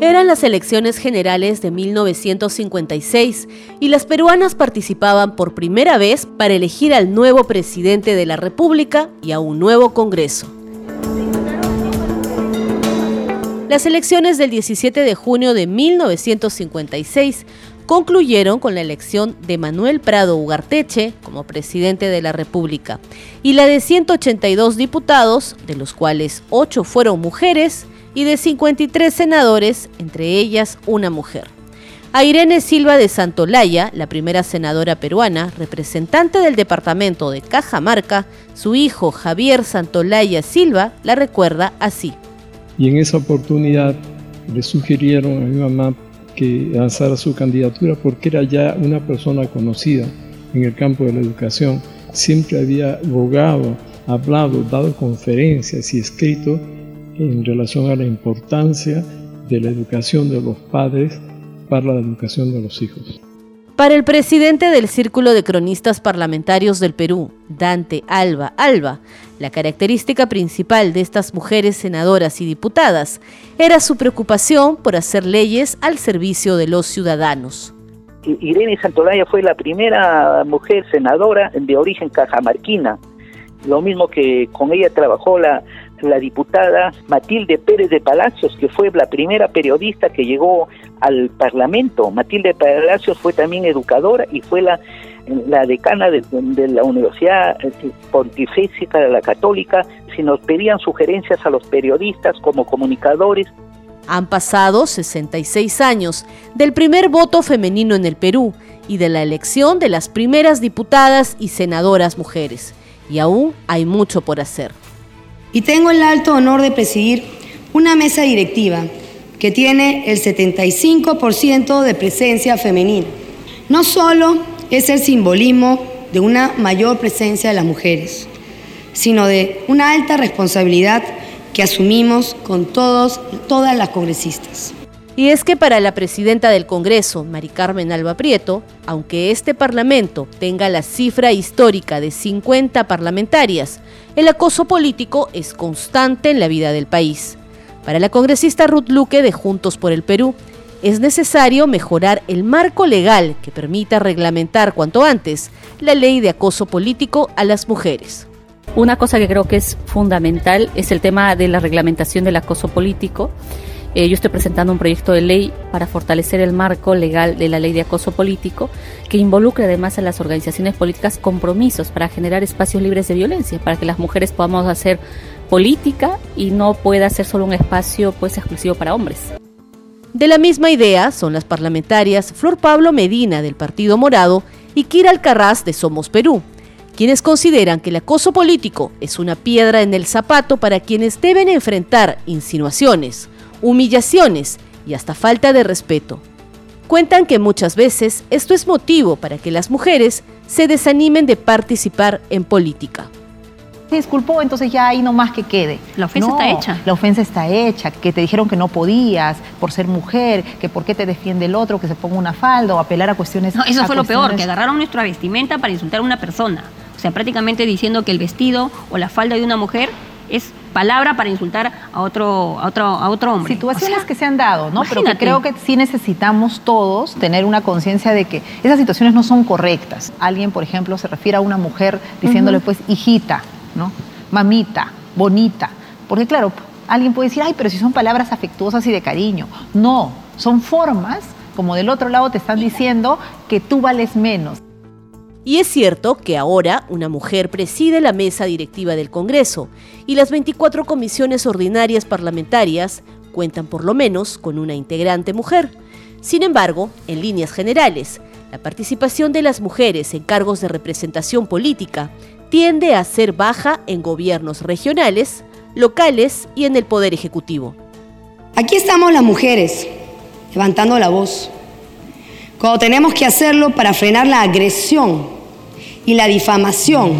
Eran las elecciones generales de 1956 y las peruanas participaban por primera vez para elegir al nuevo presidente de la República y a un nuevo Congreso. Las elecciones del 17 de junio de 1956 concluyeron con la elección de Manuel Prado Ugarteche como presidente de la República y la de 182 diputados, de los cuales 8 fueron mujeres, y de 53 senadores, entre ellas una mujer. A Irene Silva de Santolaya, la primera senadora peruana, representante del departamento de Cajamarca, su hijo Javier Santolaya Silva la recuerda así. Y en esa oportunidad le sugirieron a mi mamá que lanzara su candidatura porque era ya una persona conocida en el campo de la educación. Siempre había abogado, hablado, dado conferencias y escrito en relación a la importancia de la educación de los padres para la educación de los hijos. Para el presidente del Círculo de Cronistas Parlamentarios del Perú, Dante Alba Alba, la característica principal de estas mujeres senadoras y diputadas era su preocupación por hacer leyes al servicio de los ciudadanos. Irene Santolaya fue la primera mujer senadora de origen cajamarquina. Lo mismo que con ella trabajó la la diputada Matilde Pérez de Palacios, que fue la primera periodista que llegó al Parlamento. Matilde Palacios fue también educadora y fue la, decana de, la Universidad Pontificia de la Católica. Si nos pedían sugerencias a los periodistas como comunicadores, han pasado 66 años del primer voto femenino en el Perú y de la elección de las primeras diputadas y senadoras mujeres. Y aún hay mucho por hacer y tengo el alto honor de presidir una mesa directiva que tiene el 75% de presencia femenina. No solo es el simbolismo de una mayor presencia de las mujeres, sino de una alta responsabilidad que asumimos con todos, todas las congresistas. Y es que para la presidenta del Congreso, Mari Carmen Alba Prieto, aunque este Parlamento tenga la cifra histórica de 50 parlamentarias, el acoso político es constante en la vida del país. Para la congresista Ruth Luque de Juntos por el Perú, es necesario mejorar el marco legal que permita reglamentar cuanto antes la ley de acoso político a las mujeres. Una cosa que creo que es fundamental es el tema de la reglamentación del acoso político eh, yo estoy presentando un proyecto de ley para fortalecer el marco legal de la ley de acoso político que involucre además a las organizaciones políticas compromisos para generar espacios libres de violencia, para que las mujeres podamos hacer política y no pueda ser solo un espacio pues exclusivo para hombres. De la misma idea son las parlamentarias Flor Pablo Medina del Partido Morado y Kira Alcarraz de Somos Perú, quienes consideran que el acoso político es una piedra en el zapato para quienes deben enfrentar insinuaciones, humillaciones y hasta falta de respeto. Cuentan que muchas veces esto es motivo para que las mujeres se desanimen de participar en política. Se disculpó, entonces ya ahí no más que quede. La ofensa está hecha. La ofensa está hecha, que te dijeron que no podías por ser mujer, que por qué te defiende el otro, que se ponga una falda o apelar a cuestiones. No, eso fue lo peor, que agarraron nuestra vestimenta para insultar a una persona. O sea, prácticamente diciendo que el vestido o la falda de una mujer es palabra para insultar a otro, a otro, a otro hombre. Situaciones que se han dado, ¿no? Pero que creo que sí necesitamos todos tener una conciencia de que esas situaciones no son correctas. Alguien, por ejemplo, se refiere a una mujer diciéndole, pues, hijita, ¿no? Mamita, bonita. Porque, claro, alguien puede decir, ay, pero si son palabras afectuosas y de cariño. No, son formas, como del otro lado te están diciendo, que tú vales menos. Y es cierto que ahora una mujer preside la mesa directiva del Congreso y las 24 comisiones ordinarias parlamentarias cuentan por lo menos con una integrante mujer. Sin embargo, en líneas generales, la participación de las mujeres en cargos de representación política tiende a ser baja en gobiernos regionales, locales y en el Poder Ejecutivo. Aquí estamos las mujeres, levantando la voz cuando tenemos que hacerlo para frenar la agresión y la difamación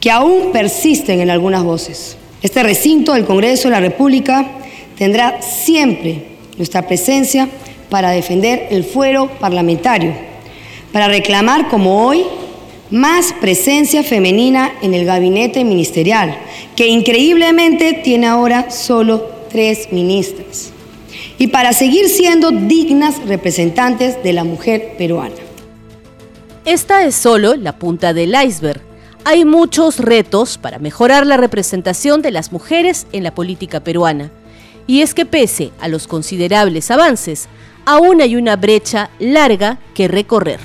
que aún persisten en algunas voces. Este recinto del Congreso de la República tendrá siempre nuestra presencia para defender el fuero parlamentario, para reclamar como hoy más presencia femenina en el gabinete ministerial, que increíblemente tiene ahora solo tres ministras. Y para seguir siendo dignas representantes de la mujer peruana. Esta es solo la punta del iceberg. Hay muchos retos para mejorar la representación de las mujeres en la política peruana. Y es que pese a los considerables avances, aún hay una brecha larga que recorrer.